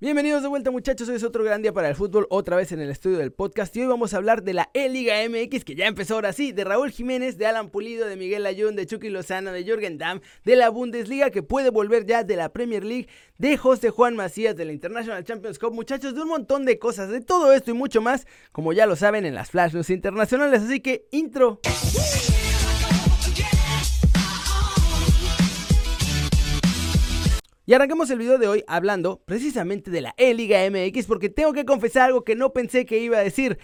Bienvenidos de vuelta muchachos, hoy es otro gran día para el fútbol, otra vez en el estudio del podcast. Y hoy vamos a hablar de la E-Liga MX que ya empezó ahora sí, de Raúl Jiménez, de Alan Pulido, de Miguel Ayun, de Chucky Lozano, de Jürgen Damm, de la Bundesliga que puede volver ya, de la Premier League, de José Juan Macías, de la International Champions Cup, muchachos, de un montón de cosas, de todo esto y mucho más, como ya lo saben en las Flash News internacionales, así que intro. Y arranquemos el video de hoy hablando precisamente de la E-Liga MX porque tengo que confesar algo que no pensé que iba a decir.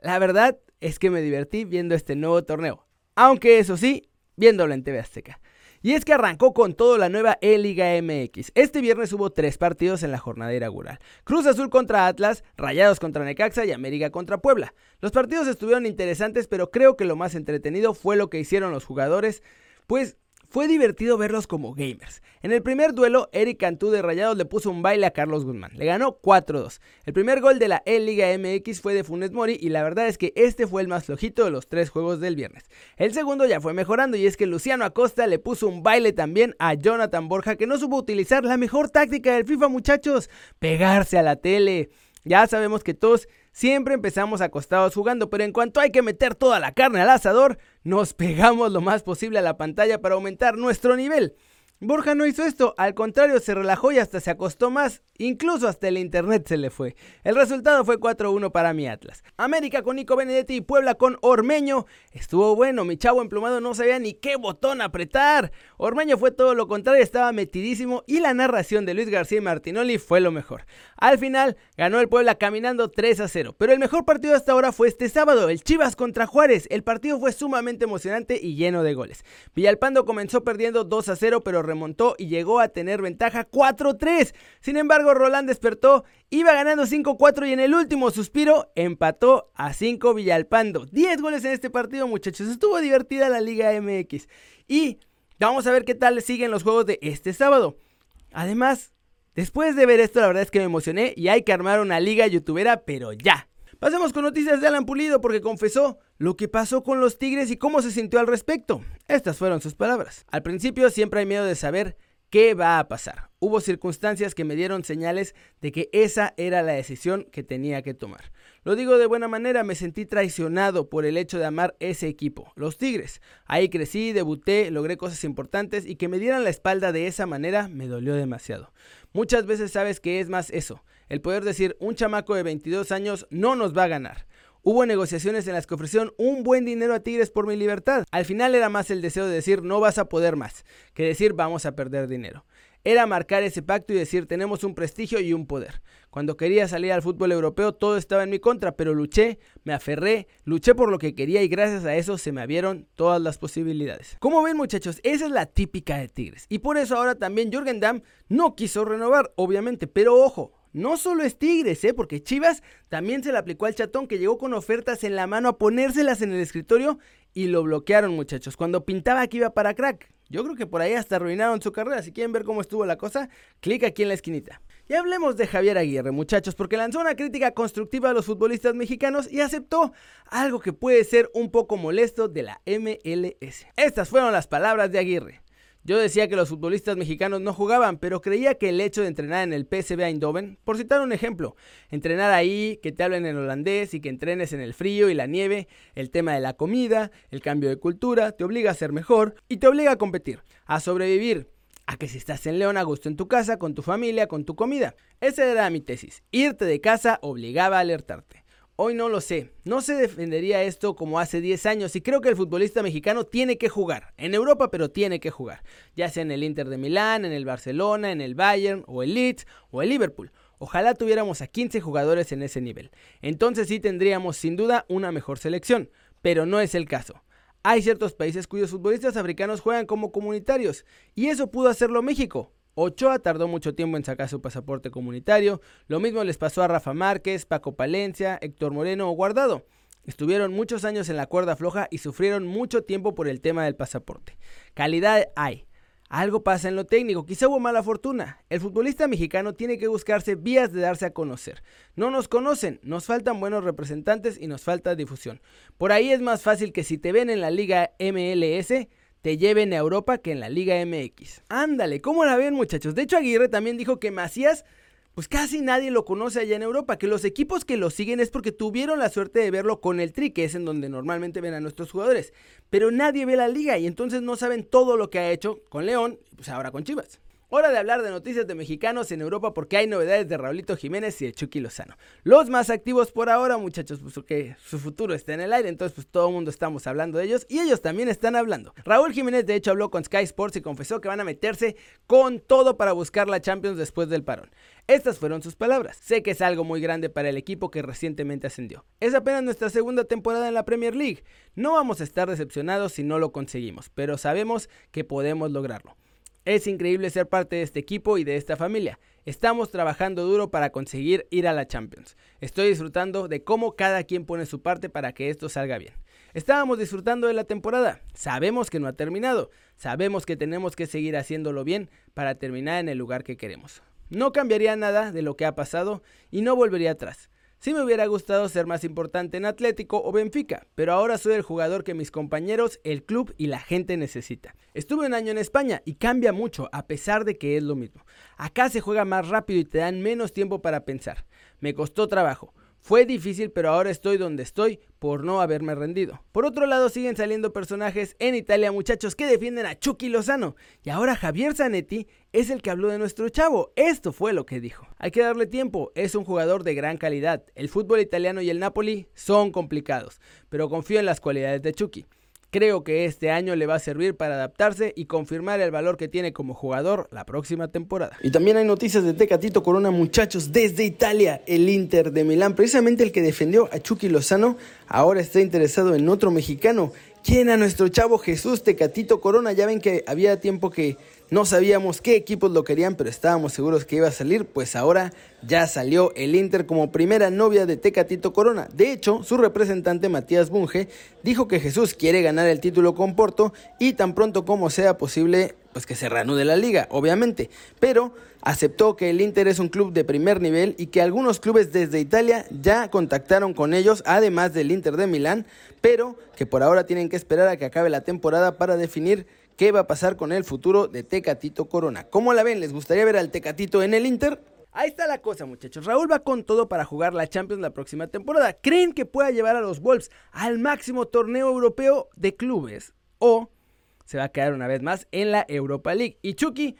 La verdad es que me divertí viendo este nuevo torneo, aunque eso sí, viéndolo en TV Azteca. Y es que arrancó con todo la nueva E-Liga MX. Este viernes hubo tres partidos en la jornada inaugural. Cruz Azul contra Atlas, Rayados contra Necaxa y América contra Puebla. Los partidos estuvieron interesantes, pero creo que lo más entretenido fue lo que hicieron los jugadores, pues fue divertido verlos como gamers. En el primer duelo, Eric Cantú de Rayados le puso un baile a Carlos Guzmán. Le ganó 4-2. El primer gol de la E-Liga MX fue de Funes Mori y la verdad es que este fue el más flojito de los tres juegos del viernes. El segundo ya fue mejorando y es que Luciano Acosta le puso un baile también a Jonathan Borja que no supo utilizar la mejor táctica del FIFA muchachos, pegarse a la tele. Ya sabemos que todos siempre empezamos acostados jugando, pero en cuanto hay que meter toda la carne al asador, nos pegamos lo más posible a la pantalla para aumentar nuestro nivel. Borja no hizo esto, al contrario se relajó y hasta se acostó más, incluso hasta el internet se le fue. El resultado fue 4-1 para mi Atlas. América con Nico Benedetti y Puebla con Ormeño. Estuvo bueno, mi chavo emplumado no sabía ni qué botón apretar. Ormeño fue todo lo contrario, estaba metidísimo y la narración de Luis García y Martinoli fue lo mejor. Al final ganó el Puebla caminando 3-0, pero el mejor partido hasta ahora fue este sábado, el Chivas contra Juárez. El partido fue sumamente emocionante y lleno de goles. Villalpando comenzó perdiendo 2-0, pero remontó y llegó a tener ventaja 4-3. Sin embargo, Roland despertó, iba ganando 5-4 y en el último suspiro empató a 5 Villalpando. 10 goles en este partido, muchachos. Estuvo divertida la Liga MX. Y vamos a ver qué tal siguen los juegos de este sábado. Además, después de ver esto, la verdad es que me emocioné y hay que armar una liga youtubera, pero ya. Pasemos con noticias de Alan Pulido porque confesó lo que pasó con los Tigres y cómo se sintió al respecto. Estas fueron sus palabras. Al principio siempre hay miedo de saber qué va a pasar. Hubo circunstancias que me dieron señales de que esa era la decisión que tenía que tomar. Lo digo de buena manera, me sentí traicionado por el hecho de amar ese equipo, los Tigres. Ahí crecí, debuté, logré cosas importantes y que me dieran la espalda de esa manera me dolió demasiado. Muchas veces sabes que es más eso, el poder decir un chamaco de 22 años no nos va a ganar. Hubo negociaciones en las que ofrecieron un buen dinero a Tigres por mi libertad. Al final era más el deseo de decir no vas a poder más, que decir vamos a perder dinero era marcar ese pacto y decir tenemos un prestigio y un poder. Cuando quería salir al fútbol europeo todo estaba en mi contra, pero luché, me aferré, luché por lo que quería y gracias a eso se me abrieron todas las posibilidades. Como ven muchachos, esa es la típica de Tigres. Y por eso ahora también Jürgen Damm no quiso renovar, obviamente, pero ojo, no solo es Tigres, ¿eh? porque Chivas también se le aplicó al chatón que llegó con ofertas en la mano a ponérselas en el escritorio y lo bloquearon muchachos, cuando pintaba que iba para crack. Yo creo que por ahí hasta arruinaron su carrera. Si quieren ver cómo estuvo la cosa, clic aquí en la esquinita. Y hablemos de Javier Aguirre, muchachos, porque lanzó una crítica constructiva a los futbolistas mexicanos y aceptó algo que puede ser un poco molesto de la MLS. Estas fueron las palabras de Aguirre. Yo decía que los futbolistas mexicanos no jugaban, pero creía que el hecho de entrenar en el PSV Eindhoven, por citar un ejemplo, entrenar ahí, que te hablen en holandés y que entrenes en el frío y la nieve, el tema de la comida, el cambio de cultura, te obliga a ser mejor y te obliga a competir, a sobrevivir, a que si estás en León a gusto en tu casa, con tu familia, con tu comida. Esa era mi tesis. Irte de casa obligaba a alertarte. Hoy no lo sé. No se defendería esto como hace 10 años y creo que el futbolista mexicano tiene que jugar. En Europa, pero tiene que jugar. Ya sea en el Inter de Milán, en el Barcelona, en el Bayern, o el Leeds, o el Liverpool. Ojalá tuviéramos a 15 jugadores en ese nivel. Entonces sí tendríamos sin duda una mejor selección. Pero no es el caso. Hay ciertos países cuyos futbolistas africanos juegan como comunitarios. Y eso pudo hacerlo México. Ochoa tardó mucho tiempo en sacar su pasaporte comunitario, lo mismo les pasó a Rafa Márquez, Paco Palencia, Héctor Moreno o Guardado. Estuvieron muchos años en la cuerda floja y sufrieron mucho tiempo por el tema del pasaporte. Calidad hay. Algo pasa en lo técnico, quizá hubo mala fortuna. El futbolista mexicano tiene que buscarse vías de darse a conocer. No nos conocen, nos faltan buenos representantes y nos falta difusión. Por ahí es más fácil que si te ven en la liga MLS, te lleven a Europa que en la Liga MX. Ándale, ¿cómo la ven muchachos? De hecho Aguirre también dijo que Macías pues casi nadie lo conoce allá en Europa, que los equipos que lo siguen es porque tuvieron la suerte de verlo con el Tri, que es en donde normalmente ven a nuestros jugadores, pero nadie ve la liga y entonces no saben todo lo que ha hecho con León, pues ahora con Chivas. Hora de hablar de noticias de mexicanos en Europa porque hay novedades de Raulito Jiménez y de Chucky Lozano. Los más activos por ahora, muchachos, pues su futuro está en el aire, entonces pues todo el mundo estamos hablando de ellos y ellos también están hablando. Raúl Jiménez de hecho habló con Sky Sports y confesó que van a meterse con todo para buscar la Champions después del parón. Estas fueron sus palabras. Sé que es algo muy grande para el equipo que recientemente ascendió. Es apenas nuestra segunda temporada en la Premier League. No vamos a estar decepcionados si no lo conseguimos, pero sabemos que podemos lograrlo. Es increíble ser parte de este equipo y de esta familia. Estamos trabajando duro para conseguir ir a la Champions. Estoy disfrutando de cómo cada quien pone su parte para que esto salga bien. Estábamos disfrutando de la temporada. Sabemos que no ha terminado. Sabemos que tenemos que seguir haciéndolo bien para terminar en el lugar que queremos. No cambiaría nada de lo que ha pasado y no volvería atrás. Sí me hubiera gustado ser más importante en Atlético o Benfica, pero ahora soy el jugador que mis compañeros, el club y la gente necesita. Estuve un año en España y cambia mucho a pesar de que es lo mismo. Acá se juega más rápido y te dan menos tiempo para pensar. Me costó trabajo. Fue difícil, pero ahora estoy donde estoy por no haberme rendido. Por otro lado, siguen saliendo personajes en Italia, muchachos, que defienden a Chucky Lozano. Y ahora Javier Zanetti es el que habló de nuestro chavo. Esto fue lo que dijo. Hay que darle tiempo, es un jugador de gran calidad. El fútbol italiano y el Napoli son complicados, pero confío en las cualidades de Chucky. Creo que este año le va a servir para adaptarse y confirmar el valor que tiene como jugador la próxima temporada. Y también hay noticias de Tecatito Corona, muchachos, desde Italia. El Inter de Milán, precisamente el que defendió a Chucky Lozano, ahora está interesado en otro mexicano. ¿Quién a nuestro chavo Jesús Tecatito Corona? Ya ven que había tiempo que no sabíamos qué equipos lo querían, pero estábamos seguros que iba a salir, pues ahora ya salió el Inter como primera novia de Tecatito Corona. De hecho, su representante Matías Bunge dijo que Jesús quiere ganar el título con Porto y tan pronto como sea posible, pues que se reanude la liga, obviamente. Pero aceptó que el Inter es un club de primer nivel y que algunos clubes desde Italia ya contactaron con ellos, además del Inter de Milán, pero que por ahora tienen que esperar a que acabe la temporada para definir qué va a pasar con el futuro de Tecatito Corona. ¿Cómo la ven? ¿Les gustaría ver al Tecatito en el Inter? Ahí está la cosa, muchachos. Raúl va con todo para jugar la Champions la próxima temporada. ¿Creen que pueda llevar a los Wolves al máximo torneo europeo de clubes? ¿O se va a quedar una vez más en la Europa League? Y Chucky,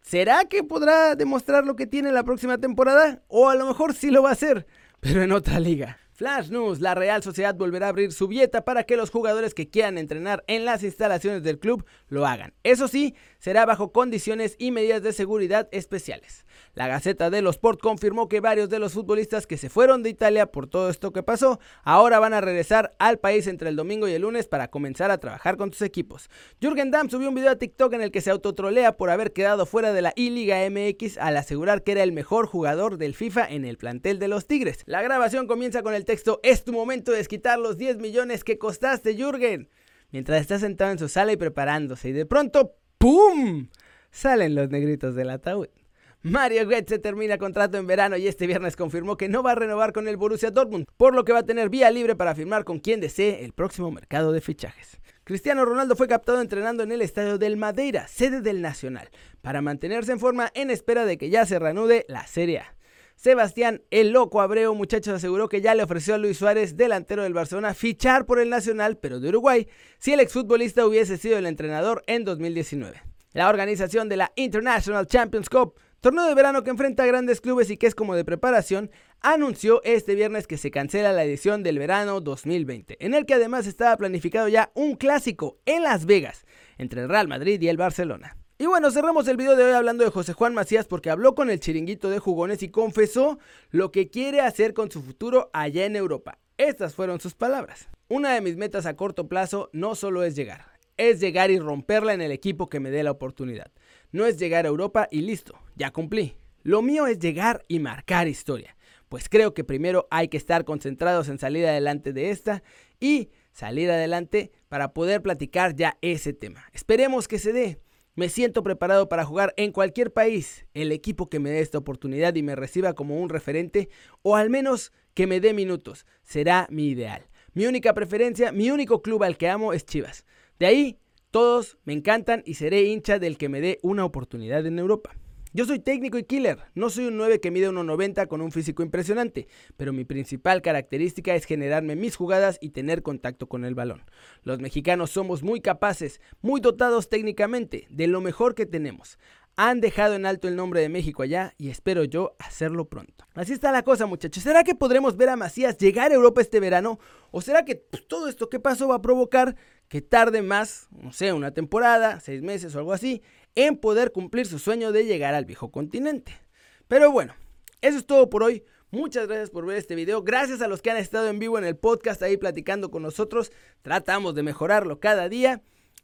¿será que podrá demostrar lo que tiene la próxima temporada? O a lo mejor sí lo va a hacer, pero en otra liga. Flash News, la Real Sociedad volverá a abrir su dieta para que los jugadores que quieran entrenar en las instalaciones del club lo hagan. Eso sí, será bajo condiciones y medidas de seguridad especiales. La Gaceta de los Sport confirmó que varios de los futbolistas que se fueron de Italia por todo esto que pasó, ahora van a regresar al país entre el domingo y el lunes para comenzar a trabajar con sus equipos. Jürgen Damm subió un video a TikTok en el que se autotrolea por haber quedado fuera de la I-Liga MX al asegurar que era el mejor jugador del FIFA en el plantel de los Tigres. La grabación comienza con el texto, es tu momento de desquitar los 10 millones que costaste, Jürgen. Mientras está sentado en su sala y preparándose, y de pronto, ¡pum! Salen los negritos del ataúd. Mario Götze termina contrato en verano y este viernes confirmó que no va a renovar con el Borussia Dortmund, por lo que va a tener vía libre para firmar con quien desee el próximo mercado de fichajes. Cristiano Ronaldo fue captado entrenando en el estadio del Madeira, sede del Nacional, para mantenerse en forma en espera de que ya se reanude la Serie A. Sebastián el Loco Abreu, muchachos, aseguró que ya le ofreció a Luis Suárez, delantero del Barcelona, fichar por el Nacional, pero de Uruguay, si el exfutbolista hubiese sido el entrenador en 2019. La organización de la International Champions Cup torneo de verano que enfrenta a grandes clubes y que es como de preparación, anunció este viernes que se cancela la edición del verano 2020, en el que además estaba planificado ya un clásico en Las Vegas entre el Real Madrid y el Barcelona. Y bueno, cerramos el video de hoy hablando de José Juan Macías porque habló con el chiringuito de jugones y confesó lo que quiere hacer con su futuro allá en Europa. Estas fueron sus palabras. Una de mis metas a corto plazo no solo es llegar, es llegar y romperla en el equipo que me dé la oportunidad. No es llegar a Europa y listo, ya cumplí. Lo mío es llegar y marcar historia. Pues creo que primero hay que estar concentrados en salir adelante de esta y salir adelante para poder platicar ya ese tema. Esperemos que se dé. Me siento preparado para jugar en cualquier país, el equipo que me dé esta oportunidad y me reciba como un referente o al menos que me dé minutos, será mi ideal. Mi única preferencia, mi único club al que amo es Chivas. De ahí todos me encantan y seré hincha del que me dé una oportunidad en Europa. Yo soy técnico y killer, no soy un 9 que mide 1,90 con un físico impresionante, pero mi principal característica es generarme mis jugadas y tener contacto con el balón. Los mexicanos somos muy capaces, muy dotados técnicamente, de lo mejor que tenemos. Han dejado en alto el nombre de México allá y espero yo hacerlo pronto. Así está la cosa muchachos. ¿Será que podremos ver a Macías llegar a Europa este verano? ¿O será que pues, todo esto que pasó va a provocar que tarde más, no sé, una temporada, seis meses o algo así, en poder cumplir su sueño de llegar al viejo continente. Pero bueno, eso es todo por hoy. Muchas gracias por ver este video. Gracias a los que han estado en vivo en el podcast ahí platicando con nosotros. Tratamos de mejorarlo cada día.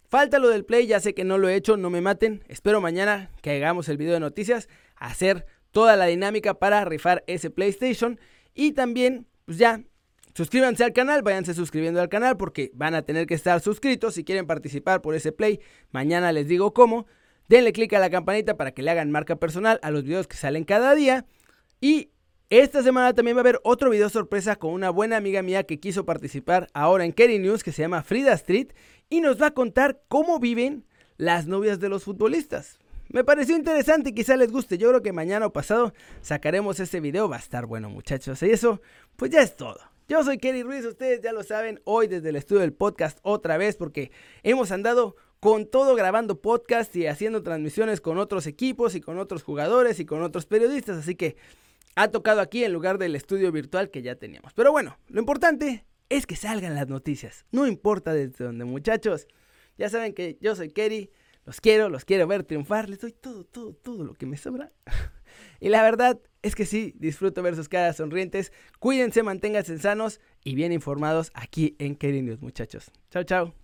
Falta lo del play, ya sé que no lo he hecho, no me maten. Espero mañana que hagamos el video de noticias, hacer toda la dinámica para rifar ese PlayStation. Y también, pues ya, suscríbanse al canal, váyanse suscribiendo al canal porque van a tener que estar suscritos si quieren participar por ese play. Mañana les digo cómo. Denle click a la campanita para que le hagan marca personal a los videos que salen cada día. Y esta semana también va a haber otro video sorpresa con una buena amiga mía que quiso participar ahora en Kerry News que se llama Frida Street y nos va a contar cómo viven las novias de los futbolistas. Me pareció interesante y quizá les guste. Yo creo que mañana o pasado sacaremos ese video. Va a estar bueno, muchachos. Y eso, pues ya es todo. Yo soy Kerry Ruiz, ustedes ya lo saben, hoy desde el estudio del podcast otra vez porque hemos andado con todo grabando podcast y haciendo transmisiones con otros equipos y con otros jugadores y con otros periodistas, así que ha tocado aquí en lugar del estudio virtual que ya teníamos. Pero bueno, lo importante es que salgan las noticias, no importa desde dónde muchachos. Ya saben que yo soy Kerry, los quiero, los quiero ver triunfar, les doy todo, todo, todo lo que me sobra. y la verdad es que sí, disfruto ver sus caras sonrientes. Cuídense, manténganse sanos y bien informados aquí en News, muchachos. Chao, chao.